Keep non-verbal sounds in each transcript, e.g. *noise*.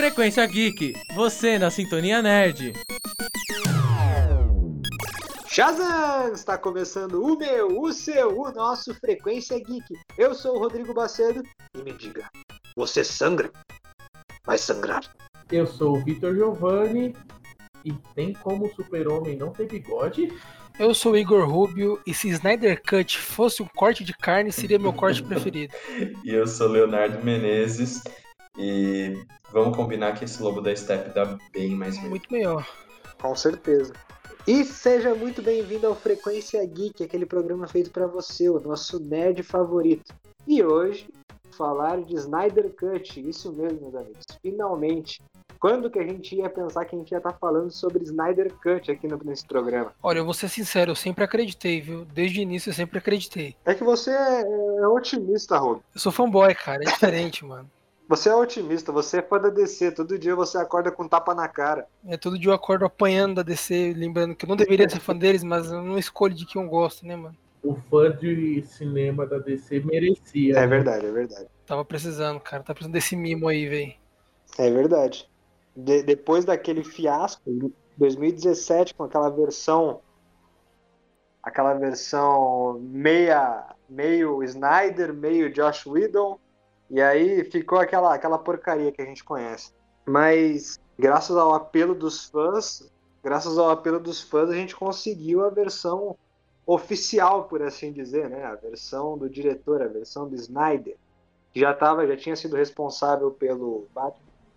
Frequência Geek, você na Sintonia Nerd. Shazam! Está começando o meu, o seu, o nosso Frequência Geek. Eu sou o Rodrigo Bacedo e me diga, você sangra? Vai sangrar. Eu sou o Vitor Giovanni e tem como o super-homem não ter bigode? Eu sou o Igor Rubio e se Snyder Cut fosse um corte de carne, seria meu corte *laughs* preferido. e eu sou Leonardo Menezes e vamos combinar que esse lobo da Step dá bem mais medo. Muito melhor. Com certeza. E seja muito bem-vindo ao Frequência Geek, aquele programa feito para você, o nosso nerd favorito. E hoje, falar de Snyder Cut, isso mesmo, meus amigos. Finalmente, quando que a gente ia pensar que a gente ia estar tá falando sobre Snyder Cut aqui nesse programa? Olha, eu vou ser sincero, eu sempre acreditei, viu? Desde o início eu sempre acreditei. É que você é, é otimista, Rô. Eu sou fanboy, cara, é diferente, *laughs* mano. Você é otimista, você é fã da DC, todo dia você acorda com um tapa na cara. É, todo dia eu acordo apanhando da DC, lembrando que eu não deveria ser fã deles, mas eu não escolho de quem eu gosto, né, mano? O fã de cinema da DC merecia. É né? verdade, é verdade. Tava precisando, cara, tá precisando desse mimo aí, velho. É verdade de, depois daquele fiasco em 2017 com aquela versão aquela versão meia meio Snyder, meio Josh Whedon, e aí ficou aquela aquela porcaria que a gente conhece. Mas graças ao apelo dos fãs, graças ao apelo dos fãs, a gente conseguiu a versão oficial, por assim dizer, né? A versão do diretor, a versão do Snyder, que já tava, já tinha sido responsável pelo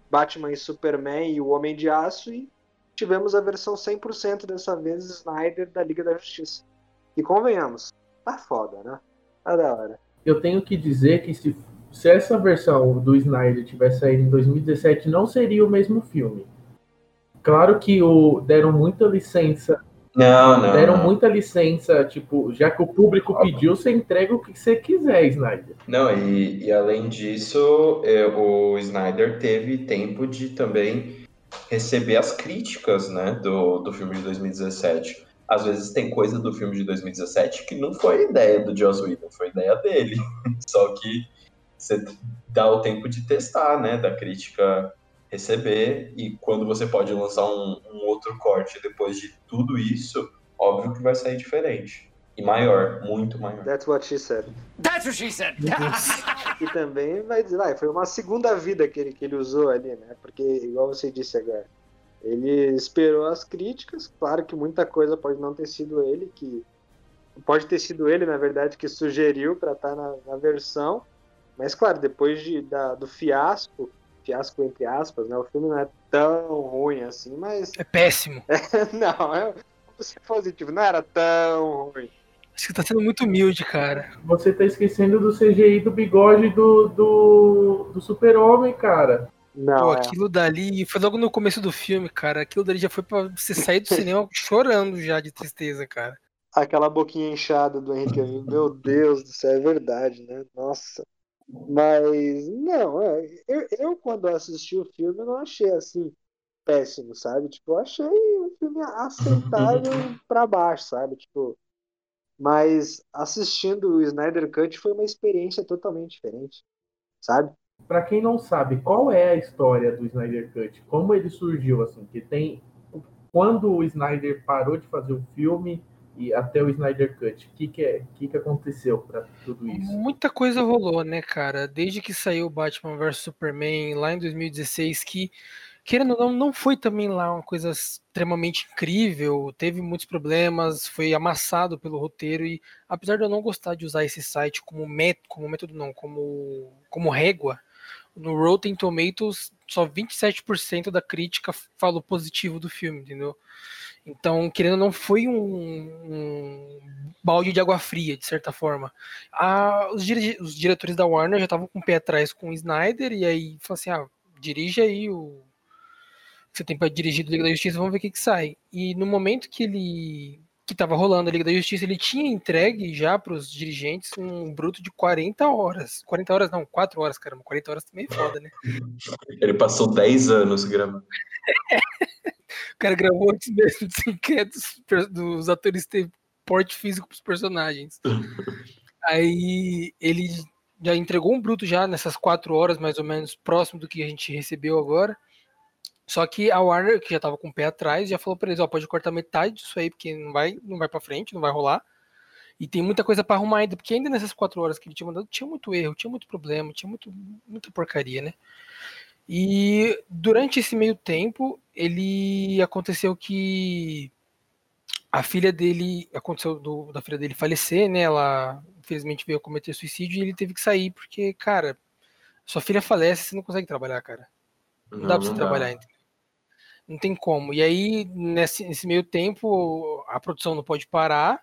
Batman e Superman e o Homem de Aço e tivemos a versão 100% dessa vez Snyder da Liga da Justiça. E convenhamos, tá foda, né? Tá da hora. Eu tenho que dizer que se, se essa versão do Snyder tivesse saído em 2017, não seria o mesmo filme. Claro que o, deram muita licença não, não. Deram muita licença, tipo, já que o público pediu, você entrega o que você quiser, Snyder. Não, e, e além disso, é, o Snyder teve tempo de também receber as críticas, né, do, do filme de 2017. Às vezes tem coisa do filme de 2017 que não foi ideia do Joss Whedon, foi ideia dele. *laughs* Só que você dá o tempo de testar, né, da crítica receber e quando você pode lançar um, um, outro corte depois de tudo isso, óbvio que vai sair diferente. E maior, muito maior. That's what she said. That's what she said! *laughs* e também vai dizer, vai, foi uma segunda vida que ele, que ele usou ali, né? Porque, igual você disse agora, ele esperou as críticas, claro que muita coisa pode não ter sido ele que. Pode ter sido ele, na verdade, que sugeriu para estar tá na, na, versão. Mas, claro, depois de, da, do fiasco fiasco entre aspas, né? O filme não é tão ruim assim, mas. É péssimo. *laughs* não, é você positivo, não era tão ruim. Acho que tá sendo muito humilde, cara. Você tá esquecendo do CGI do bigode do, do, do super-homem, cara. Não, Pô, é. aquilo dali foi logo no começo do filme, cara. Aquilo dali já foi pra você sair do cinema *laughs* chorando já de tristeza, cara. Aquela boquinha inchada do Henrique meu Deus do céu, é verdade, né? Nossa. Mas, não, é, eu, eu quando assisti o filme não achei assim péssimo, sabe? Tipo, eu achei um filme aceitável *laughs* para baixo, sabe? Tipo, mas assistindo o Snyder Cut foi uma experiência totalmente diferente, sabe? Para quem não sabe, qual é a história do Snyder Cut? Como ele surgiu assim? Que tem quando o Snyder parou de fazer o filme, e até o Snyder Cut. O que, que, é, que, que aconteceu para tudo isso? Muita coisa rolou, né, cara? Desde que saiu Batman vs Superman lá em 2016, que, querendo ou não, não foi também lá uma coisa extremamente incrível, teve muitos problemas, foi amassado pelo roteiro, e apesar de eu não gostar de usar esse site como método, como método não, como, como régua, no Rotten Tomatoes só 27% da crítica falou positivo do filme, entendeu? Então, querendo não, foi um, um, balde de água fria, de certa forma. A, os, os, diretores da Warner já estavam com o pé atrás com o Snyder, e aí falou assim: ah, dirige aí o você tem para dirigir do Liga da Justiça, vamos ver o que, que sai. E no momento que ele que estava rolando a Liga da Justiça, ele tinha entregue já para os dirigentes um bruto de 40 horas. 40 horas não, 4 horas, caramba. 40 horas também é foda, né? *laughs* Ele passou 10 anos gravando. O cara gravou antes mesmo de inquietos dos atores ter porte físico para os personagens. *laughs* Aí ele já entregou um bruto já nessas quatro horas, mais ou menos, próximo do que a gente recebeu agora. Só que a Warner, que já tava com o pé atrás, já falou pra eles, ó, pode cortar metade disso aí, porque não vai, não vai pra frente, não vai rolar. E tem muita coisa para arrumar ainda, porque ainda nessas quatro horas que ele tinha mandado, tinha muito erro, tinha muito problema, tinha muito, muita porcaria, né? E durante esse meio tempo, ele aconteceu que a filha dele, aconteceu do, da filha dele falecer, né? Ela infelizmente veio cometer suicídio e ele teve que sair, porque, cara, sua filha falece, você não consegue trabalhar, cara. Não, não dá pra você trabalhar, entendeu? Não tem como. E aí, nesse, nesse meio tempo, a produção não pode parar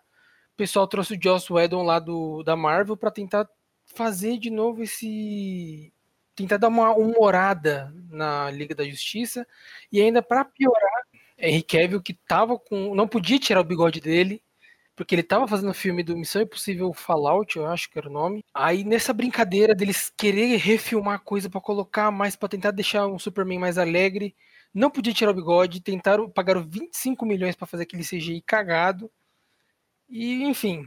pessoal trouxe o Joss Whedon lá do, da Marvel para tentar fazer de novo esse tentar dar uma humorada na Liga da Justiça e ainda para piorar, Henry Cavill que tava com não podia tirar o bigode dele porque ele tava fazendo o filme do Missão Impossível Fallout, eu acho que era o nome. Aí nessa brincadeira deles querer refilmar coisa para colocar mais para tentar deixar um Superman mais alegre, não podia tirar o bigode, tentaram pagaram 25 milhões para fazer aquele CGI cagado. E, enfim,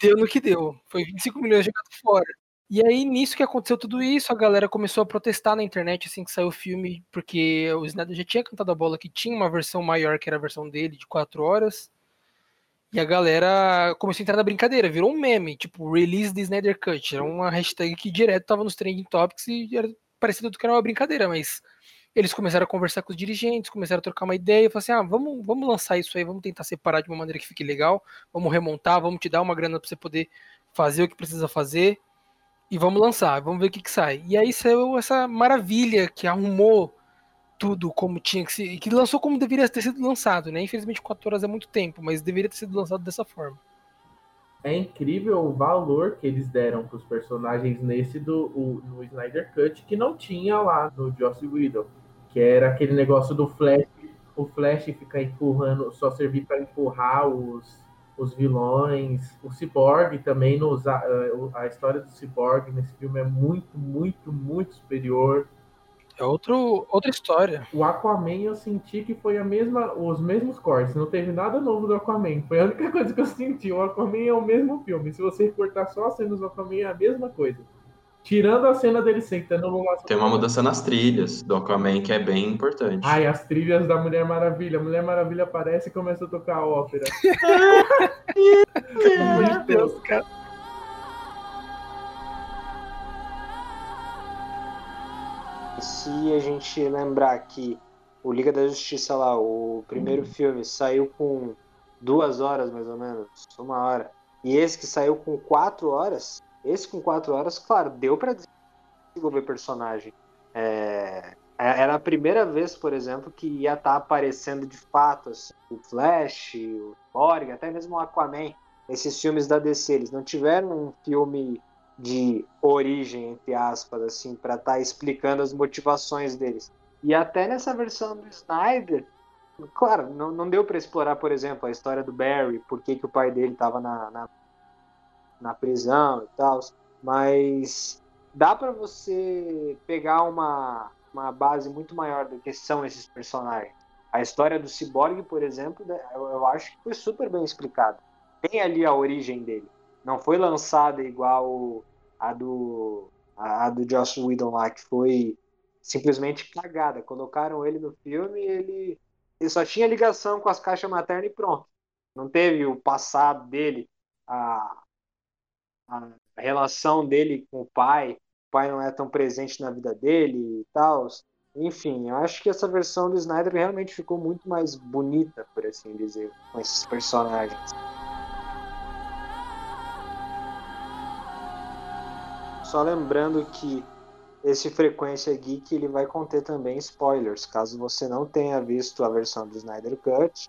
deu no que deu. Foi 25 milhões jogados fora. E aí, nisso que aconteceu tudo isso, a galera começou a protestar na internet assim que saiu o filme, porque o Snyder já tinha cantado a bola que tinha uma versão maior, que era a versão dele, de 4 horas. E a galera começou a entrar na brincadeira, virou um meme, tipo, release the Snyder Cut. Era uma hashtag que direto tava nos trending topics e era parecido do que era uma brincadeira, mas eles começaram a conversar com os dirigentes, começaram a trocar uma ideia, e falaram assim, ah, vamos, vamos lançar isso aí, vamos tentar separar de uma maneira que fique legal, vamos remontar, vamos te dar uma grana para você poder fazer o que precisa fazer, e vamos lançar, vamos ver o que, que sai. E aí saiu essa maravilha que arrumou tudo como tinha que ser, que lançou como deveria ter sido lançado, né? Infelizmente 4 horas é muito tempo, mas deveria ter sido lançado dessa forma. É incrível o valor que eles deram para os personagens nesse do o, no Snyder Cut que não tinha lá no Joss Whedon que era aquele negócio do Flash, o Flash ficar empurrando, só servir para empurrar os, os vilões. O Cyborg também, nos, a, a história do Cyborg nesse filme é muito, muito, muito superior. É outro, outra história. O Aquaman eu senti que foi a mesma, os mesmos cortes, não teve nada novo do Aquaman. Foi a única *laughs* coisa que eu senti. O Aquaman é o mesmo filme. Se você cortar só as cenas do Aquaman, é a mesma coisa. Tirando a cena dele sentando no Tem uma mudança nas trilhas do Aquaman que é bem importante. Ai, as trilhas da Mulher Maravilha. A Mulher Maravilha aparece e começa a tocar a ópera. *laughs* Meu Deus, cara. Se a gente lembrar que o Liga da Justiça lá, o primeiro hum. filme, saiu com duas horas mais ou menos, uma hora, e esse que saiu com quatro horas, esse com quatro horas, claro, deu para desenvolver personagem. É, é, era a primeira vez, por exemplo, que ia estar tá aparecendo de fato assim, o Flash, o Borg, até mesmo o Aquaman. Esses filmes da DC, eles não tiveram um filme de origem, entre aspas, assim, para estar tá explicando as motivações deles. E até nessa versão do Snyder, claro, não, não deu para explorar, por exemplo, a história do Barry, por que, que o pai dele estava na, na na prisão e tal, mas dá para você pegar uma, uma base muito maior do que são esses personagens. A história do Cyborg, por exemplo, né, eu, eu acho que foi super bem explicada. Tem ali a origem dele. Não foi lançada igual a do a, a do Joss Whedon lá, que foi simplesmente cagada. Colocaram ele no filme e ele, ele só tinha ligação com as caixas maternas e pronto. Não teve o passado dele, a, a relação dele com o pai, o pai não é tão presente na vida dele e tal. Enfim, eu acho que essa versão do Snyder realmente ficou muito mais bonita, por assim dizer, com esses personagens. Só lembrando que esse Frequência Geek ele vai conter também spoilers, caso você não tenha visto a versão do Snyder Cut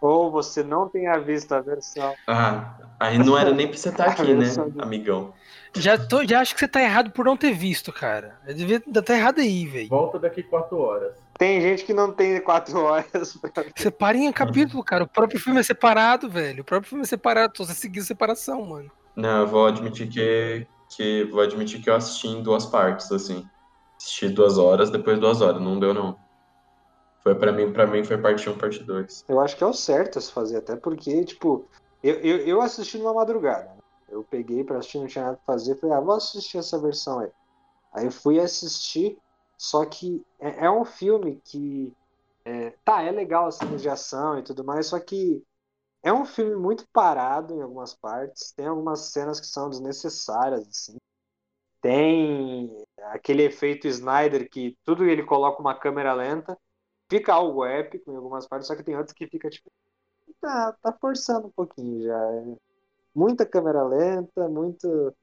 ou você não tenha visto a versão. Ah, aí não era nem pra você estar tá *laughs* aqui, né, amigão? Já, tô, já acho que você tá errado por não ter visto, cara. Eu devia tá errado aí, velho. Volta daqui quatro horas. Tem gente que não tem quatro horas. Pra... Separem em capítulo, cara. O próprio filme é separado, velho. O próprio filme é separado. Você seguiu separação, mano. Não, eu vou admitir que, que. Vou admitir que eu assisti em duas partes, assim. Assisti duas horas, depois duas horas. Não deu, não. Foi para mim, para mim foi parte 1, parte 2. Eu acho que é o certo se fazer, até porque, tipo, eu, eu, eu assisti numa madrugada. Né? Eu peguei para assistir, não tinha nada pra fazer, falei, ah, vou assistir essa versão aí. Aí eu fui assistir, Só que é, é um filme que. É, tá, é legal as cenas de ação e tudo mais, só que é um filme muito parado em algumas partes. Tem algumas cenas que são desnecessárias, assim. Tem aquele efeito Snyder que tudo ele coloca uma câmera lenta. Fica algo épico em algumas partes, só que tem outras que fica tipo. Tá, tá forçando um pouquinho já. É muita câmera lenta, muito.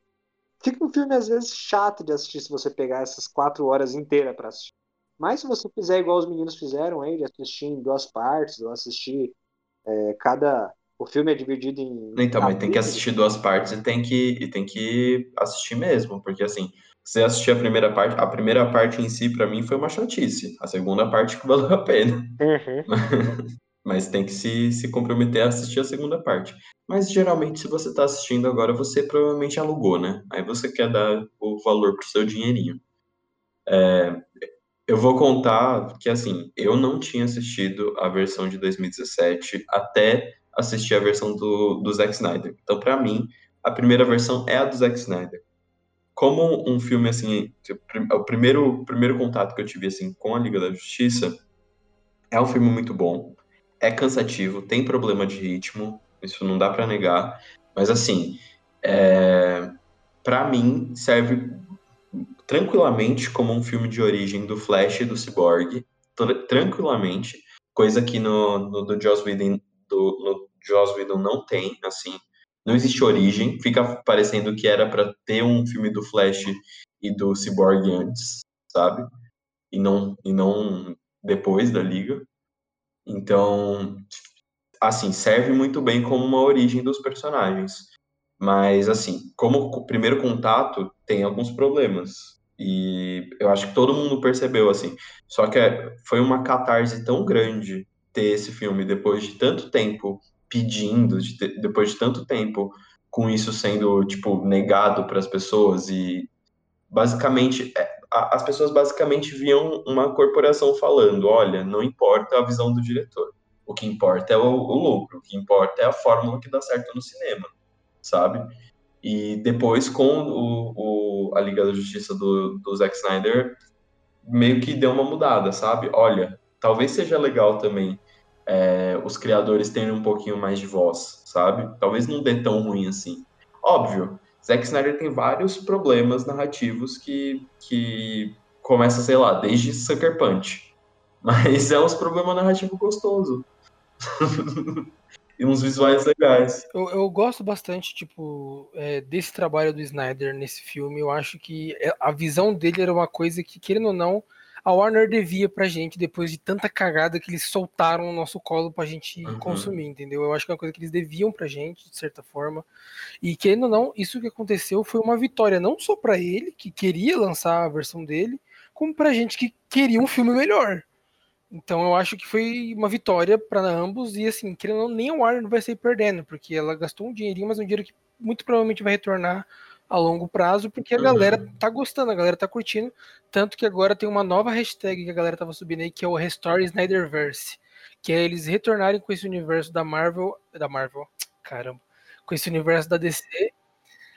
Fica um filme às vezes chato de assistir se você pegar essas quatro horas inteiras para assistir. Mas se você fizer igual os meninos fizeram aí, de assistir em duas partes, ou assistir é, cada. O filme é dividido em. Então, mas tem que assistir duas partes e tem que, e tem que assistir mesmo, porque assim, você assistir a primeira parte, a primeira parte em si, para mim, foi uma chatice. A segunda parte que *laughs* valeu a pena. Uhum. *laughs* mas tem que se, se comprometer a assistir a segunda parte. Mas geralmente, se você está assistindo agora, você provavelmente alugou, né? Aí você quer dar o valor pro seu dinheirinho. É, eu vou contar que, assim, eu não tinha assistido a versão de 2017 até assistir a versão do, do Zack Snyder. Então, para mim, a primeira versão é a do Zack Snyder. Como um filme, assim, o primeiro, primeiro contato que eu tive, assim, com a Liga da Justiça, é um filme muito bom, é cansativo, tem problema de ritmo, isso não dá para negar, mas, assim, é, para mim, serve tranquilamente como um filme de origem do Flash e do Cyborg, tranquilamente, coisa que no, no do Joss Whedon, do, no Joss Whedon não tem, assim, não existe origem, fica parecendo que era para ter um filme do Flash e do Cyborg antes, sabe? E não, e não depois da liga. Então, assim, serve muito bem como uma origem dos personagens. Mas, assim, como primeiro contato, tem alguns problemas. E eu acho que todo mundo percebeu, assim. Só que é, foi uma catarse tão grande ter esse filme depois de tanto tempo pedindo, de depois de tanto tempo com isso sendo, tipo, negado para as pessoas e basicamente é, as pessoas basicamente viam uma corporação falando, olha, não importa a visão do diretor, o que importa é o, o lucro, o que importa é a fórmula que dá certo no cinema, sabe? E depois, com o, o, a Liga da Justiça do, do Zack Snyder, meio que deu uma mudada, sabe? Olha, talvez seja legal também é, os criadores terem um pouquinho mais de voz, sabe? Talvez não dê tão ruim assim. Óbvio, Zack Snyder tem vários problemas narrativos que, que começa, sei lá, desde Sucker Punch. *laughs* Mas é uns problemas narrativos gostosos. *laughs* e uns visuais legais. Eu, eu gosto bastante, tipo, é, desse trabalho do Snyder nesse filme. Eu acho que é, a visão dele era uma coisa que, querendo ou não, a Warner devia pra gente depois de tanta cagada que eles soltaram no nosso colo pra gente uhum. consumir, entendeu? Eu acho que é uma coisa que eles deviam pra gente, de certa forma. E querendo ou não, isso que aconteceu foi uma vitória não só para ele, que queria lançar a versão dele, como pra gente que queria um filme melhor. Então eu acho que foi uma vitória para ambos e assim, querendo ou não, nem a Warner vai sair perdendo, porque ela gastou um dinheirinho, mas um dinheiro que muito provavelmente vai retornar a longo prazo, porque a uhum. galera tá gostando, a galera tá curtindo, tanto que agora tem uma nova hashtag que a galera tava subindo aí, que é o Restore Snyderverse, que é eles retornarem com esse universo da Marvel, da Marvel, caramba, com esse universo da DC,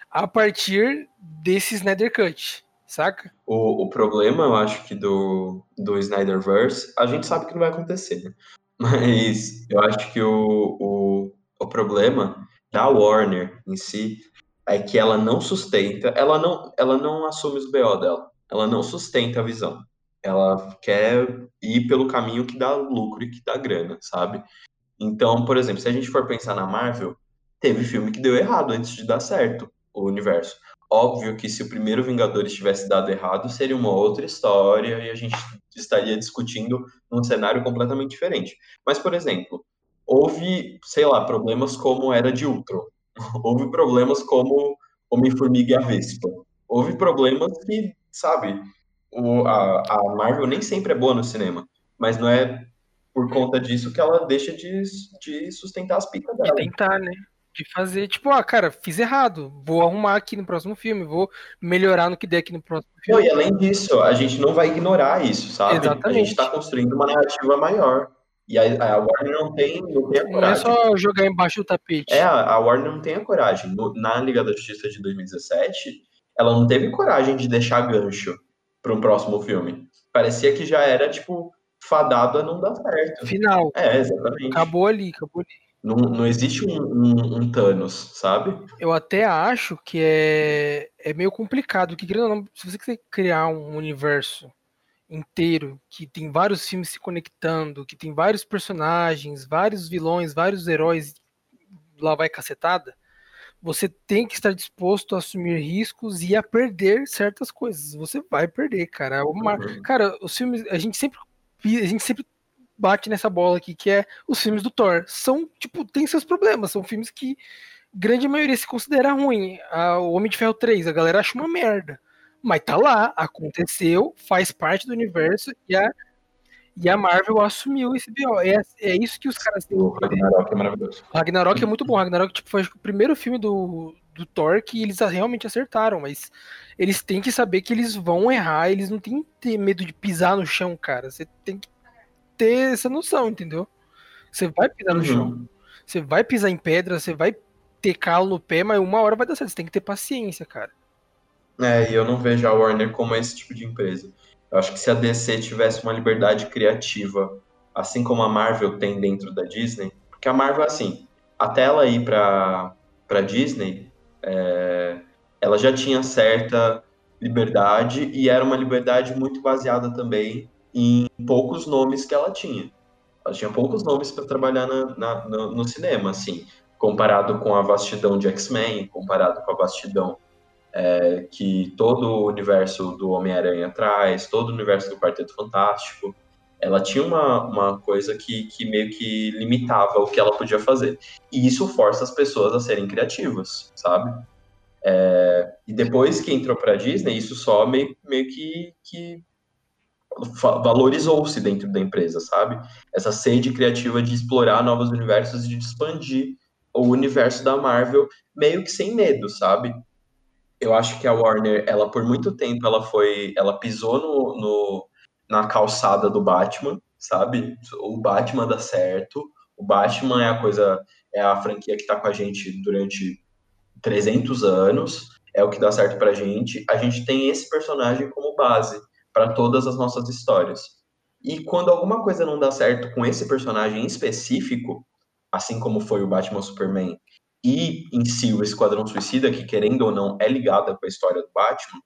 a partir desse Snyder Cut, saca? O, o problema, eu acho que do, do Snyderverse, a gente sabe que não vai acontecer, né? mas eu acho que o, o, o problema da Warner em si é que ela não sustenta, ela não, ela não assume os BO dela, ela não sustenta a visão. Ela quer ir pelo caminho que dá lucro e que dá grana, sabe? Então, por exemplo, se a gente for pensar na Marvel, teve filme que deu errado antes de dar certo o universo. Óbvio que se o primeiro Vingadores tivesse dado errado, seria uma outra história e a gente estaria discutindo num cenário completamente diferente. Mas, por exemplo, houve, sei lá, problemas como Era de Ultron. *laughs* Houve problemas como Homem-Formiga e a Vespa. Houve problemas que, sabe, o, a, a Marvel nem sempre é boa no cinema, mas não é por conta disso que ela deixa de, de sustentar as picas dela. De tentar, né? De fazer, tipo, ah, cara, fiz errado, vou arrumar aqui no próximo filme, vou melhorar no que der aqui no próximo filme. Não, e além disso, a gente não vai ignorar isso, sabe? Exatamente. A gente tá construindo uma narrativa maior. E a, a, Warner não tem, não tem a coragem. Não é só jogar embaixo do tapete. É, a, Warner não tem a coragem. Na Liga da Justiça de 2017, ela não teve coragem de deixar gancho para um próximo filme. parecia que já era, tipo, fadado a não dar certo. Final. É, exatamente. Acabou ali, acabou ali. Não, não existe um, um, um Thanos, sabe? Eu até acho que é, é meio complicado, que se você quiser criar um universo inteiro, que tem vários filmes se conectando, que tem vários personagens, vários vilões, vários heróis, lá vai cacetada, você tem que estar disposto a assumir riscos e a perder certas coisas. Você vai perder, cara. Uma, Uhum. Cara, os filmes, a gente sempre a gente sempre bate nessa bola aqui, que é os filmes do Thor. São, tipo, tem seus problemas, são filmes que grande maioria se considera ruim. Ah, o Homem de Ferro 3, a galera acha uma merda. Mas tá lá, aconteceu, faz parte do universo e a, e a Marvel assumiu esse BO. É, é isso que os caras têm. O Ragnarok é maravilhoso. Ragnarok é muito bom. Ragnarok tipo, foi o primeiro filme do, do Thor que eles realmente acertaram, mas eles têm que saber que eles vão errar, eles não têm que ter medo de pisar no chão, cara. Você tem que ter essa noção, entendeu? Você vai pisar no Uhum. chão. Você vai pisar em pedra, você vai ter calo no pé, mas uma hora vai dar certo. Você tem que ter paciência, cara. É, e eu não vejo a Warner como esse tipo de empresa. Eu acho que se a DC tivesse uma liberdade criativa, assim como a Marvel tem dentro da Disney, porque a Marvel, assim, até ela ir pra, pra Disney, é, ela já tinha certa liberdade e era uma liberdade muito baseada também em poucos nomes que ela tinha. Ela tinha poucos nomes para trabalhar na- na- no, no cinema, assim, comparado com a vastidão de X-Men, comparado com a vastidão é, que todo o universo do Homem-Aranha traz, todo o universo do Quarteto Fantástico. Ela tinha uma, uma coisa que, que meio que limitava o que ela podia fazer. E isso força as pessoas a serem criativas, sabe? É, e depois que entrou para Disney, isso só meio, meio que, que valorizou-se dentro da empresa, sabe? Essa sede criativa de explorar novos universos e de expandir o universo da Marvel meio que sem medo, sabe? Eu acho que a Warner, ela por muito tempo, ela foi, ela pisou no, no- na calçada do Batman, sabe? O Batman dá certo, o Batman é a coisa, é a franquia que tá com a gente durante 300 anos, é o que dá certo pra gente. A gente tem esse personagem como base para todas as nossas histórias. E quando alguma coisa não dá certo com esse personagem em específico, assim como foi o Batman Superman e em si o Esquadrão Suicida, que querendo ou não é ligada com a história do Batman,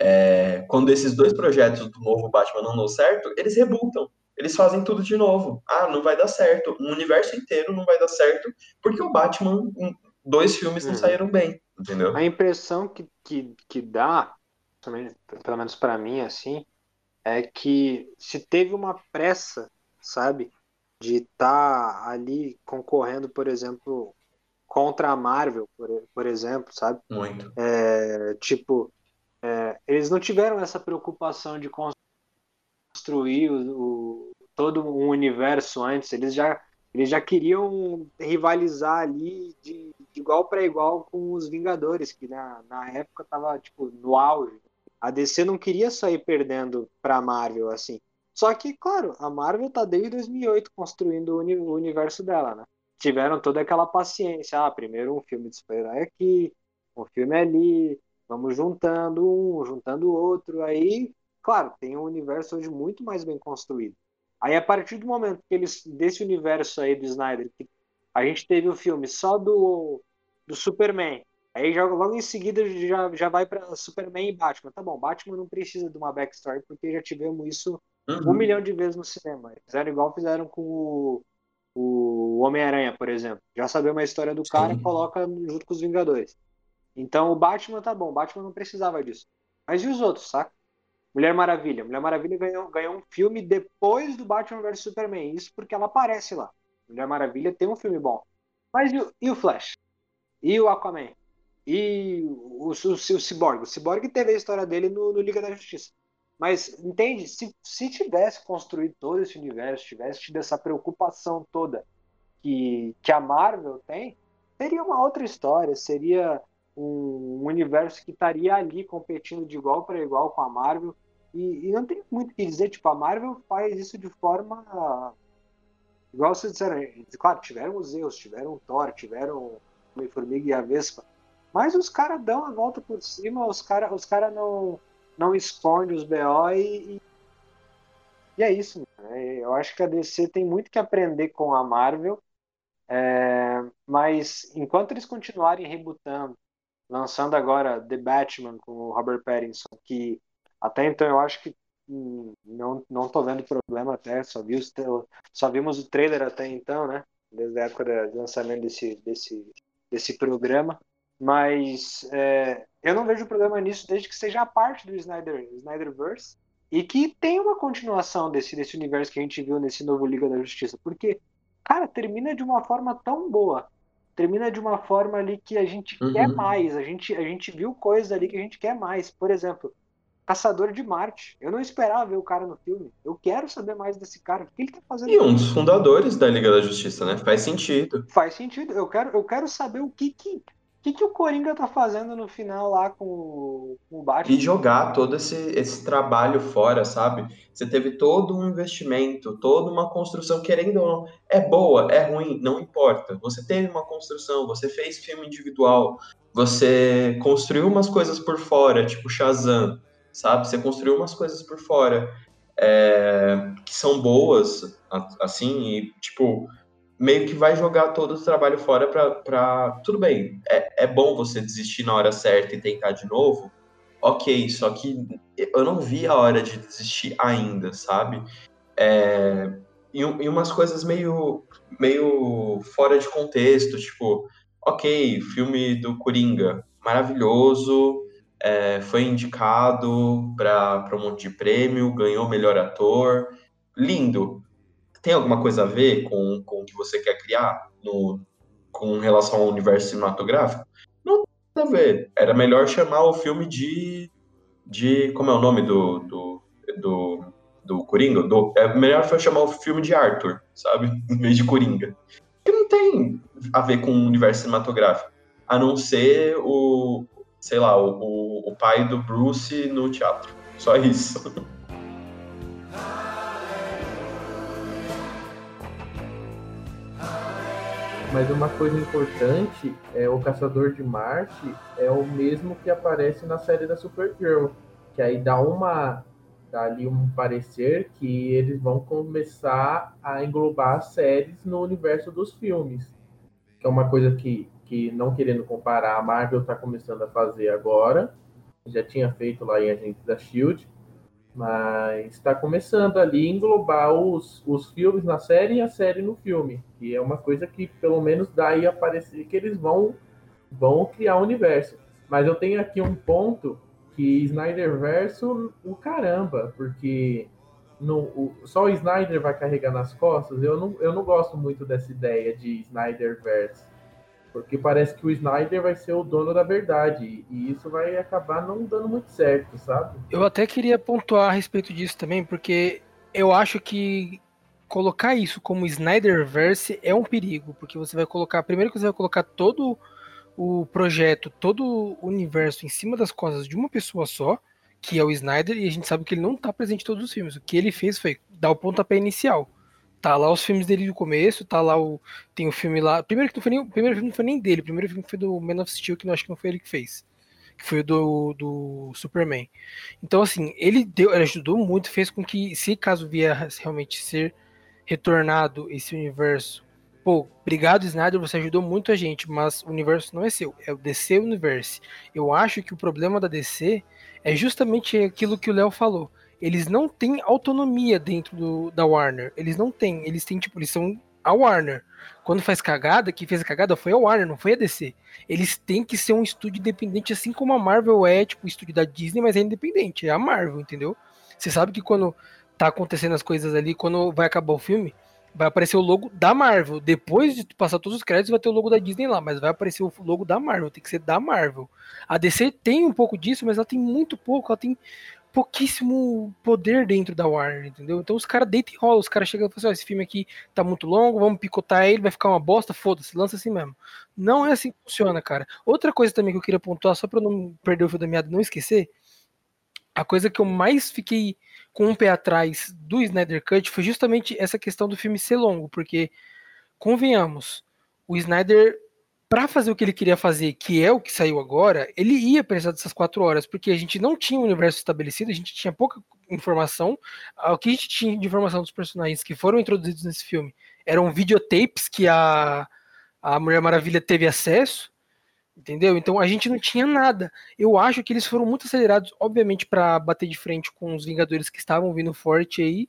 é, quando esses dois projetos do novo Batman não dão certo, eles rebutam. Eles fazem tudo de novo. Ah, não vai dar certo. Um universo inteiro não vai dar certo porque o Batman, dois filmes não Hum. saíram bem, entendeu? A impressão que, que, que dá, pelo menos pra mim, assim, é que se teve uma pressa, sabe, de estar ali concorrendo, por exemplo, contra a Marvel, por, por exemplo, sabe? Muito. É, tipo, é, eles não tiveram essa preocupação de construir o, o- todo um universo antes, eles já, eles já queriam rivalizar ali de, de igual para igual com os Vingadores, que na, na época tava tipo, no auge. A DC não queria sair perdendo para a Marvel assim. Só que, claro, a Marvel tá desde 2008 construindo o uni- o universo dela, né? Tiveram toda aquela paciência. Ah, primeiro um filme de super-herói aqui, um filme ali, vamos juntando um, juntando o outro. Aí, claro, tem um universo hoje muito mais bem construído. Aí, a partir do momento que eles, desse universo aí do Snyder, que a gente teve o filme só do, do Superman, aí já, logo em seguida já, já vai para Superman e Batman. Tá bom, Batman não precisa de uma backstory, porque já tivemos isso um Uhum. milhão de vezes no cinema. Fizeram igual fizeram com o, o Homem-Aranha, por exemplo. Já sabemos a história do cara Sim. e coloca junto com os Vingadores. Então o Batman tá bom, o Batman não precisava disso. Mas e os outros, saca? Mulher Maravilha. Mulher Maravilha ganhou, ganhou um filme depois do Batman vs Superman. Isso porque ela aparece lá. Mulher Maravilha tem um filme bom. Mas e o, e o Flash? E o Aquaman? E o, o, o, o Cyborg? O Cyborg teve a história dele no, no Liga da Justiça. Mas, entende? Se, se tivesse construído todo esse universo, tivesse tido essa preocupação toda que, que a Marvel tem, seria uma outra história, seria um universo que estaria ali competindo de igual para igual com a Marvel. E, e não tem muito o que dizer, tipo, a Marvel faz isso de forma. Igual vocês disseram, claro, tiveram os erros, tiveram o Thor, tiveram o Formiga e a Vespa, mas os caras dão a volta por cima, os caras os cara não, não escondem os BO e, E é isso. Né? Eu acho que a DC tem muito que aprender com a Marvel. É, mas enquanto eles continuarem rebutando, lançando agora The Batman com o Robert Pattinson, que até então eu acho que hum, não não tô vendo problema até, só vi os, só vimos o trailer até então, né? Desde a época do lançamento desse desse desse programa, mas é, eu não vejo problema nisso desde que seja a parte do Snyder Snyderverse e que tenha uma continuação desse desse universo que a gente viu nesse novo Liga da Justiça, porque cara, termina de uma forma tão boa. Termina de uma forma ali que a gente uhum. quer mais. A gente, a gente viu coisas ali que a gente quer mais. Por exemplo, Caçador de Marte. Eu não esperava ver o cara no filme. Eu quero saber mais desse cara. O que ele tá fazendo? E um dos fundadores da Liga da Justiça, né? Faz sentido. Faz sentido. Eu quero, eu quero saber o que que o que, que o Coringa tá fazendo no final lá com, com o Batman? E jogar todo esse, esse trabalho fora, sabe? Você teve todo um investimento, toda uma construção, querendo ou não. É boa, é ruim, não importa. Você teve uma construção, você fez filme individual, você construiu umas coisas por fora, tipo Shazam, sabe? Você construiu umas coisas por fora é, que são boas, assim, e, tipo, meio que vai jogar todo o trabalho fora para tudo bem é, é bom você desistir na hora certa e tentar de novo ok só que eu não vi a hora de desistir ainda sabe? É, e, e umas coisas meio meio fora de contexto tipo ok filme do Coringa maravilhoso é, foi indicado para um monte de prêmio ganhou melhor ator lindo tem alguma coisa a ver com, com o que você quer criar no, com relação ao universo cinematográfico? Não tem a ver. Era melhor chamar o filme de. de como é o nome do. do, do, do Coringa? Do, é melhor foi chamar o filme de Arthur, sabe? *laughs* Em vez de Coringa. Que não tem a ver com o universo cinematográfico. A não ser o. sei lá, o, o pai do Bruce no teatro. Só isso. *laughs* Mas uma coisa importante é o Caçador de Marte é o mesmo que aparece na série da Supergirl, que aí dá uma dá ali um parecer que eles vão começar a englobar séries no universo dos filmes, que é uma coisa que que não querendo comparar, a Marvel está começando a fazer agora, já tinha feito lá em Agentes da Shield, mas está começando ali a englobar os, os filmes na série e a série no filme. E é uma coisa que pelo menos dá aí que eles vão, vão criar um universo. Mas eu tenho aqui um ponto que Snyder verso o caramba, porque no, o, só o Snyder vai carregar nas costas. Eu não, eu não gosto muito dessa ideia de Snyder verso. Porque parece que o Snyder vai ser o dono da verdade. E isso vai acabar não dando muito certo, sabe? Eu até queria pontuar a respeito disso também, porque eu acho que colocar isso como Snyderverse é um perigo, porque você vai colocar, primeiro que você vai colocar todo o projeto, todo o universo em cima das costas de uma pessoa só, que é o Snyder, e a gente sabe que ele não está presente em todos os filmes. O que ele fez foi dar o pontapé inicial. Tá lá os filmes dele do começo, tá lá o. Tem o filme lá. Primeiro que não foi nem, o primeiro filme não foi nem dele, o primeiro filme foi do Man of Steel, que eu acho que não foi ele que fez. Que foi do, do Superman. Então, assim, ele deu, ele ajudou muito, fez com que, se caso vier realmente ser retornado esse universo. Pô, obrigado, Snyder, você ajudou muito a gente, mas o universo não é seu, é o DC Universe. Eu acho que o problema da DC é justamente aquilo que o Léo falou eles não têm autonomia dentro do, da Warner. Eles não têm. Eles têm, tipo, eles são a Warner. Quando faz cagada, quem fez a cagada foi a Warner, não foi a DC. Eles têm que ser um estúdio independente, assim como a Marvel é, tipo, estúdio da Disney, mas é independente. É a Marvel, entendeu? Você sabe que quando tá acontecendo as coisas ali, quando vai acabar o filme, vai aparecer o logo da Marvel. Depois de passar todos os créditos, vai ter o logo da Disney lá, mas vai aparecer o logo da Marvel, tem que ser da Marvel. A DC tem um pouco disso, mas ela tem muito pouco, ela tem pouquíssimo poder dentro da Warner, entendeu? Então os caras deitam e rolam, os caras chegam e falam assim, esse filme aqui tá muito longo, vamos picotar ele, vai ficar uma bosta, foda-se, lança assim mesmo. Não é assim que funciona, cara. Outra coisa também que eu queria pontuar, só pra não perder o fio da meada e não esquecer, a coisa que eu mais fiquei com um pé atrás do Snyder Cut foi justamente essa questão do filme ser longo, porque, convenhamos, o Snyder para fazer o que ele queria fazer, que é o que saiu agora, ele ia precisar dessas quatro horas, porque a gente não tinha um universo estabelecido, a gente tinha pouca informação. O que a gente tinha de informação dos personagens que foram introduzidos nesse filme eram videotapes que a, a Mulher Maravilha teve acesso, entendeu? Então a gente não tinha nada. Eu acho que eles foram muito acelerados, obviamente, para bater de frente com os Vingadores que estavam vindo forte aí.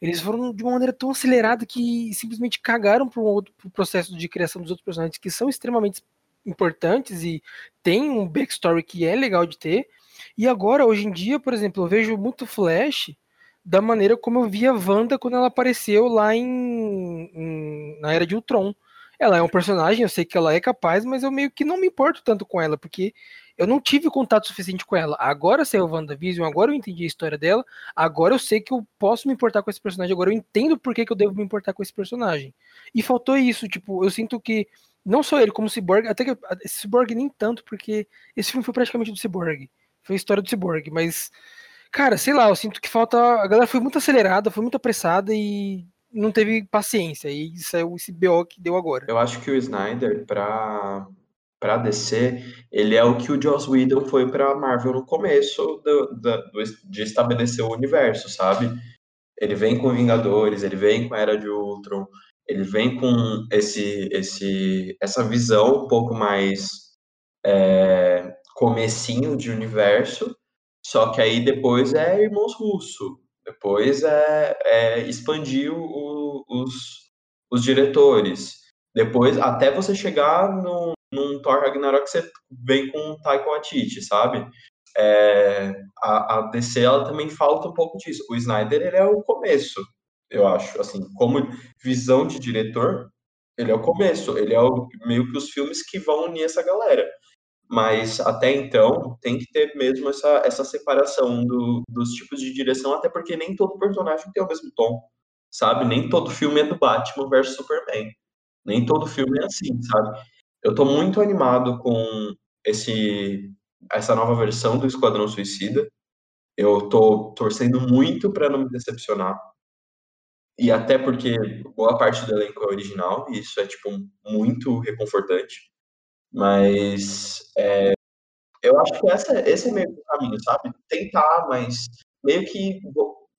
Eles foram de uma maneira tão acelerada que simplesmente cagaram para o processo de criação dos outros personagens que são extremamente importantes e tem um backstory que é legal de ter. E agora, hoje em dia, por exemplo, eu vejo muito Flash da maneira como eu via Wanda quando ela apareceu lá em, em, na Era de Ultron. Ela é um personagem, eu sei que ela é capaz, mas eu meio que não me importo tanto com ela, porque eu não tive contato suficiente com ela. Agora saiu WandaVision, agora eu entendi a história dela, agora eu sei que eu posso me importar com esse personagem, agora eu entendo por que, que eu devo me importar com esse personagem. E faltou isso, tipo, eu sinto que não só ele, como o Cyborg, até que esse Cyborg nem tanto, porque esse filme foi praticamente do Cyborg. Foi a história do Cyborg, mas, cara, sei lá, eu sinto que falta. A galera foi muito acelerada, foi muito apressada e não teve paciência. E saiu esse BO que deu agora. Eu acho que o Snyder, pra, pra DC, ele é o que o Joss Whedon foi pra Marvel no começo do, do, de estabelecer o universo, sabe? Ele vem com Vingadores, ele vem com a Era de Ultron, ele vem com esse, esse, essa visão um pouco mais é, comecinho de universo, só que aí depois é Irmãos Russo, depois é, é expandir o, os, os diretores. Depois, até você chegar no, num Thor Ragnarok, você vem com o Taika Waititi, sabe? É, a, a DC, ela também falta um pouco disso. O Snyder, ele é o começo, eu acho. Assim, como visão de diretor, ele é o começo. Ele é o, meio que os filmes que vão unir essa galera. Mas até então tem que ter mesmo essa, essa separação do, dos tipos de direção, até porque nem todo personagem tem o mesmo tom, sabe? Nem todo filme é do Batman versus Superman. Nem todo filme é assim, sabe? Eu tô muito animado com esse essa nova versão do Esquadrão Suicida. Eu tô torcendo muito para não me decepcionar. E até porque boa parte do elenco é original, e isso é tipo muito reconfortante. Mas é, eu acho que essa, esse é meio que o caminho, sabe? Tentar, mas meio que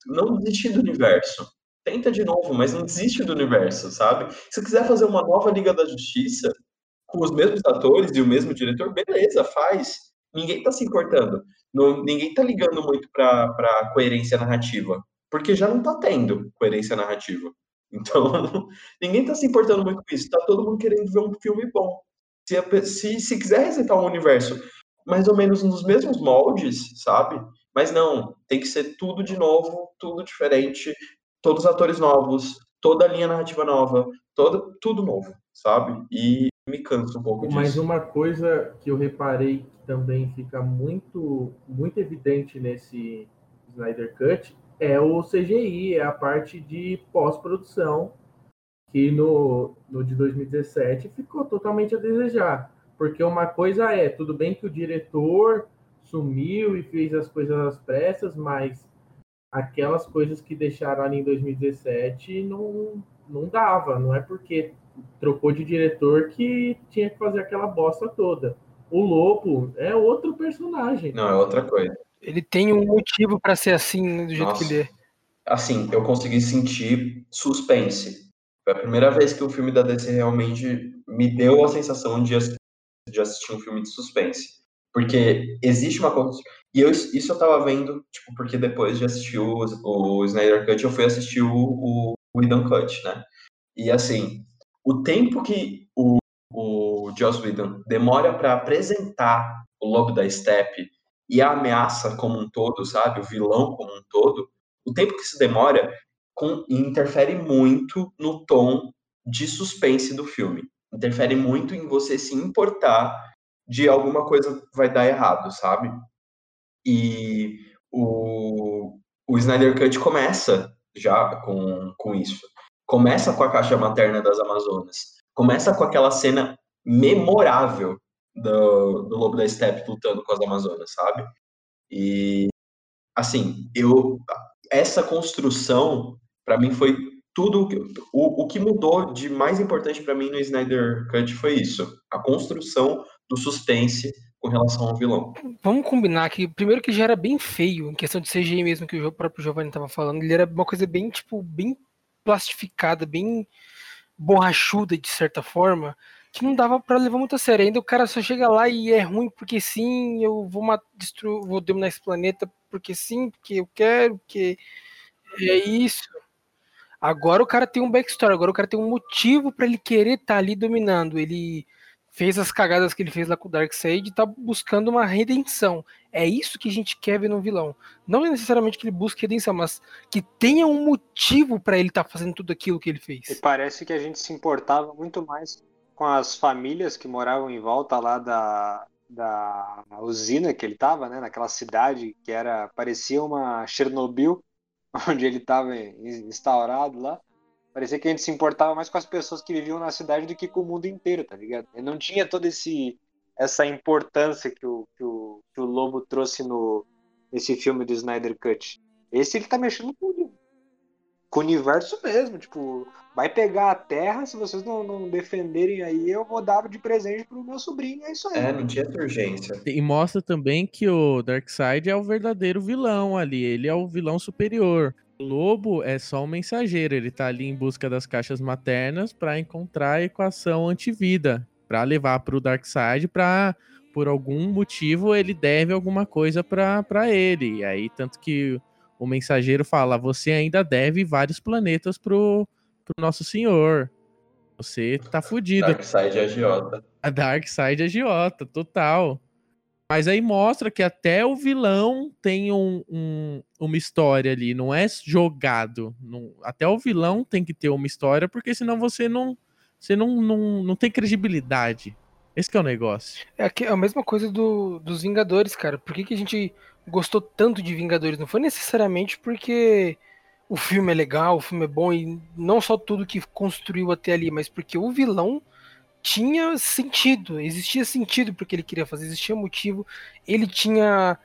não desistir do universo. Tenta de novo, mas não desiste do universo, sabe? Se quiser fazer uma nova Liga da Justiça com os mesmos atores e o mesmo diretor, beleza, faz. Ninguém tá se importando. Não, ninguém tá ligando muito pra, pra coerência narrativa. Porque já não tá tendo coerência narrativa. Então, *laughs* ninguém tá se importando muito com isso. Tá todo mundo querendo ver um filme bom se, se, se quiser resetar um universo mais ou menos nos mesmos moldes, sabe? Mas não, tem que ser tudo de novo, tudo diferente, todos os atores novos, toda a linha narrativa nova, todo, tudo novo, sabe? E me canso um pouco disso. Mas uma coisa que eu reparei que também fica muito, muito evidente nesse Snyder Cut é o CGI, é a parte de pós-produção que no, no de 2017 ficou totalmente a desejar. Porque uma coisa é, tudo bem que o diretor sumiu e fez as coisas às pressas, mas aquelas coisas que deixaram ali em 2017 não, não dava. Não é porque trocou de diretor que tinha que fazer aquela bosta toda. O Lobo é outro personagem. Não, é outra coisa. Ele tem um motivo para ser assim, do jeito Nossa. que ele é. Assim, eu consegui sentir suspense foi a primeira vez que o filme da DC realmente me deu a sensação de, de assistir um filme de suspense. Porque existe uma coisa. E eu, isso eu tava vendo, tipo, porque depois de assistir o, o Snyder Cut, eu fui assistir o, o, o Cut, né? E assim, o tempo que o, o Joss Whedon demora para apresentar o Lobo da Steppe e a ameaça como um todo, sabe? O vilão como um todo, o tempo que isso demora com, interfere muito no tom de suspense do filme. Interfere muito em você se importar de alguma coisa vai dar errado, sabe? E o, o Snyder Cut começa já com, com isso. Começa com a caixa materna das Amazonas. Começa com aquela cena memorável do, do Lobo da Steppe lutando com as Amazonas, sabe? E, assim, eu essa construção para mim foi tudo o, o que mudou de mais importante para mim no Snyder Cut foi isso. a construção do suspense com relação ao vilão. Vamos combinar que, primeiro que já era bem feio, em questão de CGI mesmo, que o próprio Giovanni estava falando, ele era uma coisa bem, tipo, bem plastificada, bem borrachuda de certa forma, que não dava para levar muito a sério. Ainda o cara só chega lá e é ruim porque sim, eu vou destruir, vou dominar esse planeta porque sim, porque eu quero, porque é isso. Agora o cara tem um backstory, agora o cara tem um motivo para ele querer estar tá ali dominando. Ele fez as cagadas que ele fez lá com o Darkseid e tá buscando uma redenção. É isso que a gente quer ver no vilão. Não é necessariamente que ele busque redenção, mas que tenha um motivo para ele estar tá fazendo tudo aquilo que ele fez. E parece que a gente se importava muito mais com as famílias que moravam em volta lá da, da usina que ele estava, né, naquela cidade que era parecia uma Chernobyl, *laughs* onde ele estava instaurado lá. Parecia que a gente se importava mais com as pessoas que viviam na cidade do que com o mundo inteiro, tá ligado? Ele não tinha toda esse essa importância que o, que o, que o Lobo trouxe no nesse filme do Snyder Cut. Esse ele tá mexendo com, com o universo mesmo, tipo, vai pegar a Terra, se vocês não, não defenderem aí, eu vou dar de presente pro meu sobrinho, é isso aí. É, não tinha essa urgência. E mostra também que o Darkseid é o verdadeiro vilão ali, ele é o vilão superior. O lobo é só um mensageiro, ele tá ali em busca das caixas maternas para encontrar a equação antivida, para levar pro Darkseid para por algum motivo ele deve alguma coisa para ele. E aí tanto que o mensageiro fala: "Você ainda deve vários planetas pro, pro nosso senhor. Você tá fudido". Darkseid é agiota. A Darkseid é agiota, total. Mas aí mostra que até o vilão tem um, um, uma história ali, não é jogado. Não, até o vilão tem que ter uma história, porque senão você não, você não, não, não tem credibilidade. Esse é o negócio. É a, a mesma coisa do, dos Vingadores, cara. Por que, que a gente gostou tanto de Vingadores? Não foi necessariamente porque o filme é legal, o filme é bom, e não só tudo que construiu até ali, mas porque o vilão tinha sentido, existia sentido porque ele queria fazer, existia motivo, ele tinha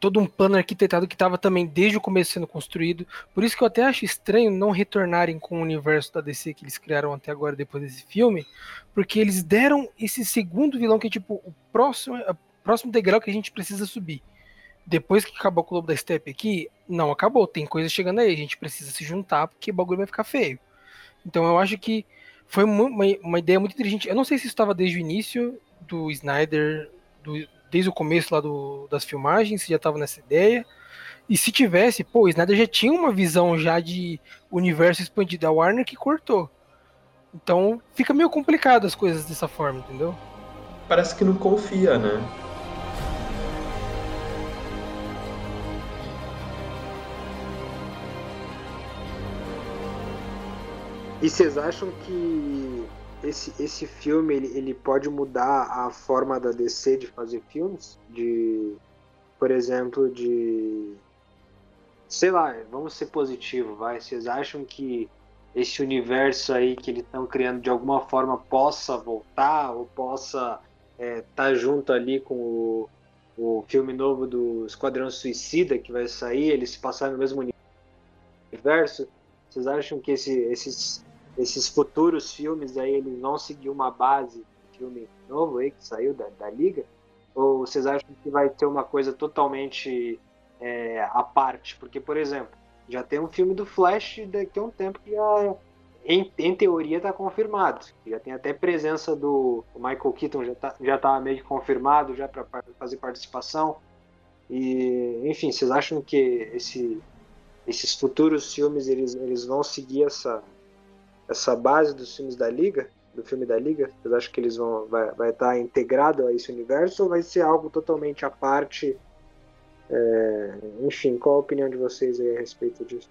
todo um plano arquitetado que estava também desde o começo sendo construído. Por isso que eu até acho estranho não retornarem com o universo da DC que eles criaram até agora depois desse filme, porque eles deram esse segundo vilão que é tipo o próximo, o próximo degrau que a gente precisa subir. Depois que acabou o Clube da Step aqui, não acabou, tem coisa chegando aí, a gente precisa se juntar porque o bagulho vai ficar feio. Então eu acho que foi uma, uma, ideia muito inteligente. Eu não sei se estava desde o início do Snyder, do, desde o começo lá do, das filmagens, se já estava nessa ideia. E se tivesse, pô, o Snyder já tinha uma visão já de universo expandido. A Warner que cortou. Então fica meio complicado as coisas dessa forma, entendeu? Parece que não confia, né? E vocês acham que esse, esse filme ele, ele pode mudar a forma da DC de fazer filmes? De, por exemplo, de. Sei lá, vamos ser positivo, vai. Vocês acham que esse universo aí que eles estão criando de alguma forma possa voltar ou possa estar é, tá junto ali com o, o filme novo do Esquadrão Suicida que vai sair, eles se passarem no mesmo universo? Vocês acham que esse, esses esses futuros filmes aí eles vão seguir uma base filme novo aí que saiu da, da liga? Ou vocês acham que vai ter uma coisa totalmente é, à parte? Porque, por exemplo, já tem um filme do Flash daqui a um tempo que já, em, em teoria está confirmado. Já tem até presença do Michael Keaton, já tá, já tá meio que confirmado já para fazer participação. E, enfim, vocês acham que esse, esses futuros filmes eles, eles vão seguir essa, essa base dos filmes da Liga, do filme da Liga? Vocês acham que eles vão vai, vai estar integrado a esse universo ou vai ser algo totalmente à parte? É, enfim, qual a opinião de vocês a respeito disso?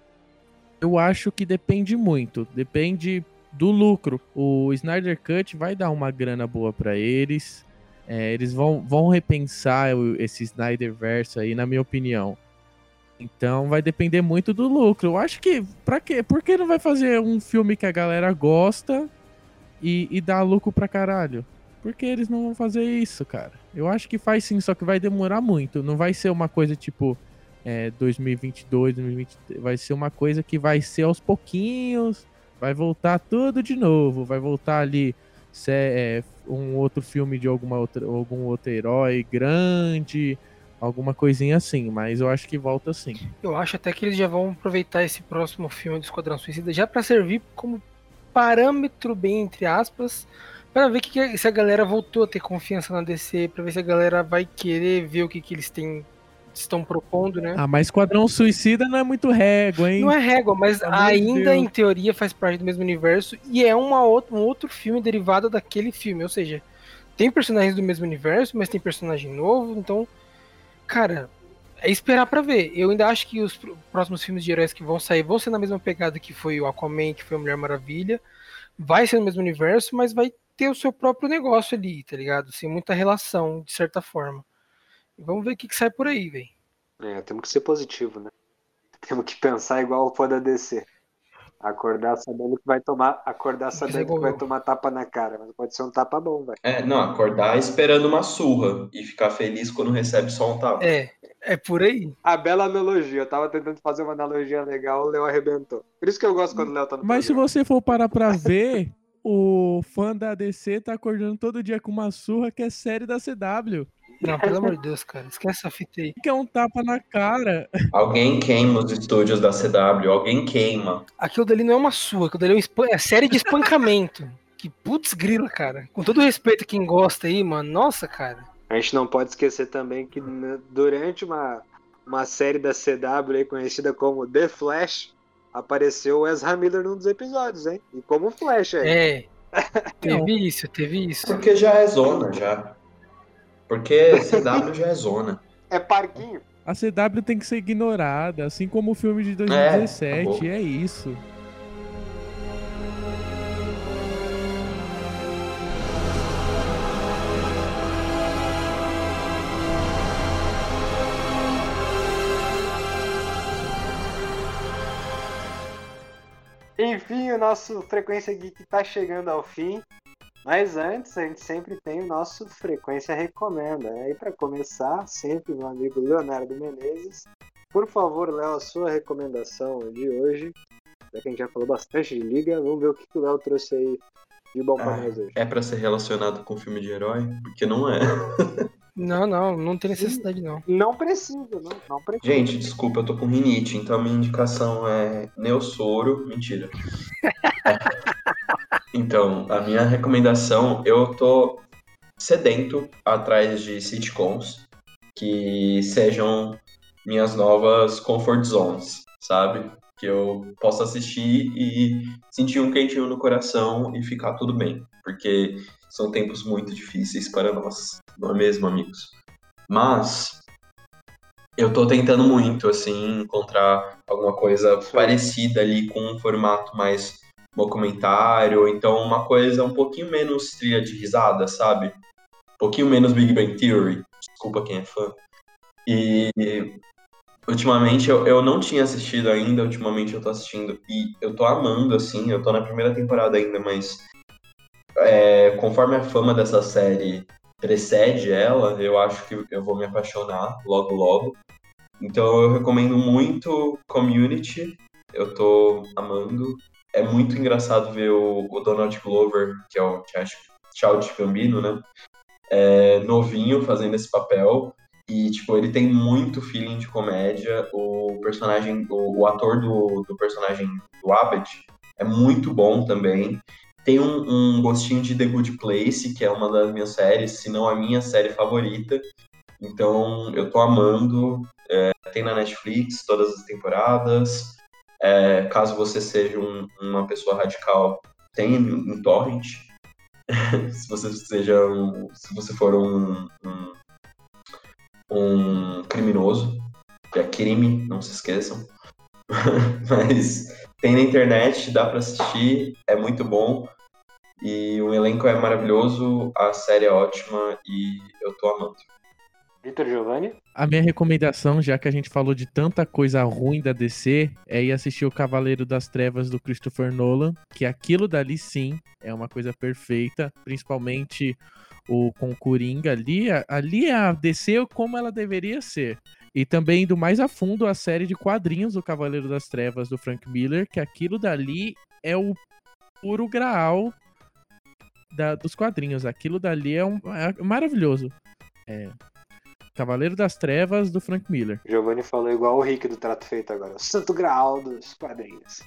Eu acho que depende muito, depende do lucro. O Snyder Cut vai dar uma grana boa para eles. É, eles vão, vão repensar esse Snyder Verso aí, na minha opinião. Então vai depender muito do lucro. Eu acho que, pra quê? Por que não vai fazer um filme que a galera gosta e, e dá lucro pra caralho? Por que eles não vão fazer isso, cara? Eu acho que faz sim, só que vai demorar muito. Não vai ser uma coisa tipo é, 2022, 2023. Vai ser uma coisa que vai ser aos pouquinhos. Vai voltar tudo de novo. Vai voltar ali se é um outro filme de alguma outra, algum outro herói grande, alguma coisinha assim, mas eu acho que volta sim. Eu acho até que eles já vão aproveitar esse próximo filme do Esquadrão Suicida já para servir como parâmetro bem entre aspas para ver que, se a galera voltou a ter confiança na DC, para ver se a galera vai querer ver o que, que eles têm estão propondo, né? Ah, mas Esquadrão Suicida não é muito régua, hein? Não é régua, mas ainda em teoria faz parte do mesmo universo e é uma outra, um outro filme derivado daquele filme, ou seja, tem personagens do mesmo universo, mas tem personagem novo, então, cara, é esperar para ver. Eu ainda acho que os próximos filmes de heróis que vão sair vão ser na mesma pegada que foi o Aquaman, que foi a Mulher Maravilha. Vai ser no mesmo universo, mas vai ter o seu próprio negócio ali, tá ligado? Sem muita relação, de certa forma. Vamos ver o que, que sai por aí, velho. É, temos que ser positivo, né? *laughs* Temos que pensar igual o da DC. Acordar sabendo que vai tomar, acordar sabendo que vai tomar tapa na cara, mas pode ser um tapa bom, velho. É, não, acordar esperando uma surra e ficar feliz quando recebe só um tapa. É, é por aí. A bela analogia, eu tava tentando fazer uma analogia legal, o Léo arrebentou. Por isso que eu gosto quando o Léo tá no Mas programa. se você for parar pra ver, o fã da DC tá acordando todo dia com uma surra que é série da CW. Não, pelo amor de Deus, cara. Esquece essa fita aí. Que é um tapa na cara. Alguém queima os estúdios da CW. Alguém queima. Aquilo dali não é uma sua. Aquilo dali é, um é série de espancamento. *laughs* que putz grila, cara. Com todo respeito a quem gosta aí, mano. Nossa, cara. A gente não pode esquecer também que durante uma, uma série da CW aí conhecida como The Flash, apareceu o Ezra Miller num dos episódios, hein? E como Flash aí. É. *laughs* teve isso, teve isso. Porque já é zona, já. Porque CW já é zona. É parquinho. A CW tem que ser ignorada, assim como o filme de 2017, é, é isso. Enfim, o nosso Frequência Geek tá chegando ao fim. Mas antes, a gente sempre tem o nosso Frequência Recomenda. E aí, para começar, sempre meu amigo Leonardo Menezes. Por favor, Léo, a sua recomendação de hoje. Já que a gente já falou bastante de liga, vamos ver o que o Léo trouxe aí de bom para ah, nós hoje. É para ser relacionado com filme de herói? Porque não é. *laughs* Não, não, não tem necessidade não. Não precisa, não, não precisa. Gente, desculpa, eu tô com rinite, então a minha indicação é Neossoro. Mentira. *laughs* Então, a minha recomendação, eu tô sedento atrás de sitcoms que sejam minhas novas comfort zones, sabe? Que eu possa assistir e sentir um quentinho no coração e ficar tudo bem, porque são tempos muito difíceis para nós, não é mesmo, amigos? Mas eu tô tentando muito, assim, encontrar alguma coisa parecida ali com um formato mais documentário, então uma coisa um pouquinho menos trilha de risada, sabe? Um pouquinho menos Big Bang Theory, desculpa quem é fã. E ultimamente eu, eu não tinha assistido ainda, ultimamente eu tô assistindo e eu tô amando, assim, eu tô na primeira temporada ainda, mas é, conforme a fama dessa série precede ela, eu acho que eu vou me apaixonar logo logo. Então eu recomendo muito Community, eu tô amando é muito engraçado ver o, o Donald Glover, que é o Childish Gambino, né? É, novinho fazendo esse papel. E, tipo, ele tem muito feeling de comédia. O personagem, o, o ator do, do personagem do Abbott é muito bom também. Tem um, um, gostinho de The Good Place, que é uma das minhas séries, se não a minha série favorita. Então, eu tô amando. É, tem na Netflix todas as temporadas. É, caso você seja um, uma pessoa radical, tem em torrent. *laughs* se você seja um, se você for um, um, um criminoso, que é crime, não se esqueçam. *laughs* Mas tem na internet, dá para assistir, é muito bom. E o elenco é maravilhoso, a série é ótima e eu tô amando. Vitor Giovanni? A minha recomendação, já que a gente falou de tanta coisa ruim da DC, é ir assistir o Cavaleiro das Trevas do Christopher Nolan, que aquilo dali sim é uma coisa perfeita, principalmente o com Coringa ali, ali é a DC como ela deveria ser. E também indo mais a fundo a série de quadrinhos do Cavaleiro das Trevas do Frank Miller, que aquilo dali é o puro graal da- dos quadrinhos. Aquilo dali é, um, é maravilhoso. É. Cavaleiro das Trevas do Frank Miller. Giovanni falou igual o Rick do Trato Feito agora. O santo graal dos quadrinhos.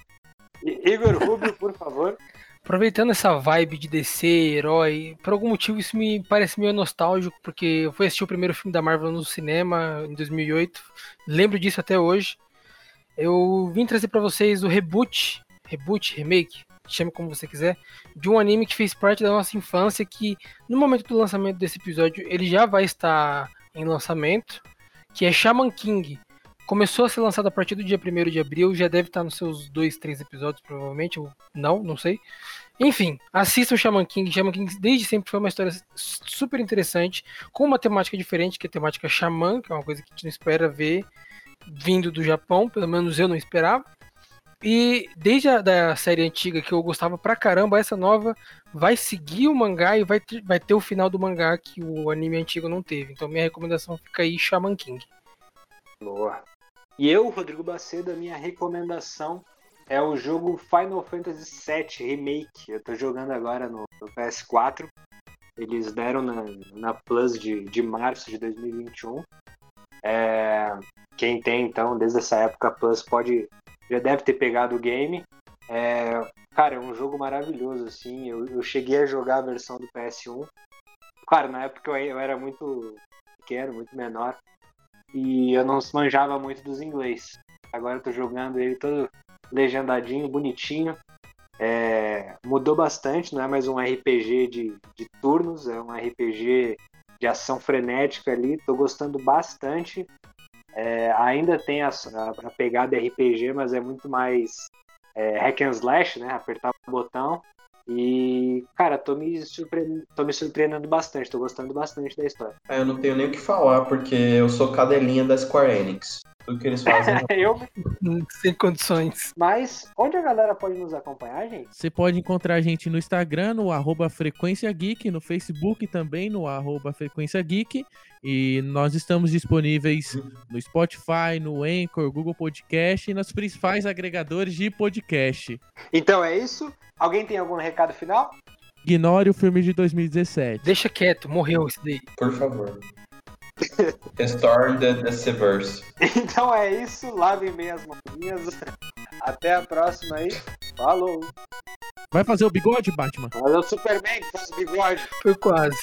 I- Igor Rubio, por favor. *laughs* Aproveitando essa vibe de DC, herói, por algum motivo isso me parece meio nostálgico, porque eu fui assistir o primeiro filme da Marvel no cinema em 2008, lembro disso até hoje. Eu vim trazer pra vocês o reboot, reboot, remake, chame como você quiser, de um anime que fez parte da nossa infância, que no momento do lançamento desse episódio ele já vai estar em lançamento, que é Shaman King. Começou a ser lançado a partir do dia 1 de abril, já deve estar nos seus dois, três episódios, provavelmente, ou não, não sei. Enfim, assistam Shaman King. Shaman King desde sempre foi uma história super interessante, com uma temática diferente, que é a temática xamã, que é uma coisa que a gente não espera ver vindo do Japão, pelo menos eu não esperava. E desde a da série antiga, que eu gostava pra caramba, essa nova vai seguir o mangá e vai ter, vai ter o final do mangá que o anime antigo não teve. Então minha recomendação fica aí, Shaman King. Boa. E eu, Rodrigo Bacedo, a minha recomendação é o jogo Final Fantasy VII Remake. Eu tô jogando agora no, no PS4. Eles deram na, na Plus de, de março de 2021. É, quem tem, então, desde essa época, Plus pode. Já deve ter pegado o game. É, cara, é um jogo maravilhoso, assim. Eu, eu cheguei a jogar a versão do PS1. Claro, na época eu, eu era muito pequeno, muito menor. E eu não manjava muito dos inglês. Agora eu tô jogando ele todo legendadinho, bonitinho. É, mudou bastante, não é mais um RPG de, de turnos, é um RPG de ação frenética ali. Tô gostando bastante. É, ainda tem a, a- a pegada RPG, mas é muito mais é, hack and slash, né? Apertar o botão. E, cara, tô me, surpre... tô me surpreendendo bastante, tô gostando bastante da história. Ah, eu não tenho nem o que falar, porque eu sou cadelinha da Square Enix. Tudo que eles fazem. *laughs* Eu, Sem condições. mas onde a galera pode nos acompanhar, gente? Você pode encontrar a gente no Instagram, no arroba Frequência Geek, no Facebook também, no arroba Frequência Geek. E nós estamos disponíveis no Spotify, no Anchor, Google Podcast e nos principais agregadores de podcast. Então é isso. Alguém tem algum recado final? Ignore o filme de 2017. Deixa quieto, morreu isso daí. Por favor. Restore the, the Severse. Então é isso. Lavem bem as mãozinhas. Até a próxima aí. Falou. Vai fazer o bigode, Batman? Valeu, Superman, que faz bigode. Foi quase.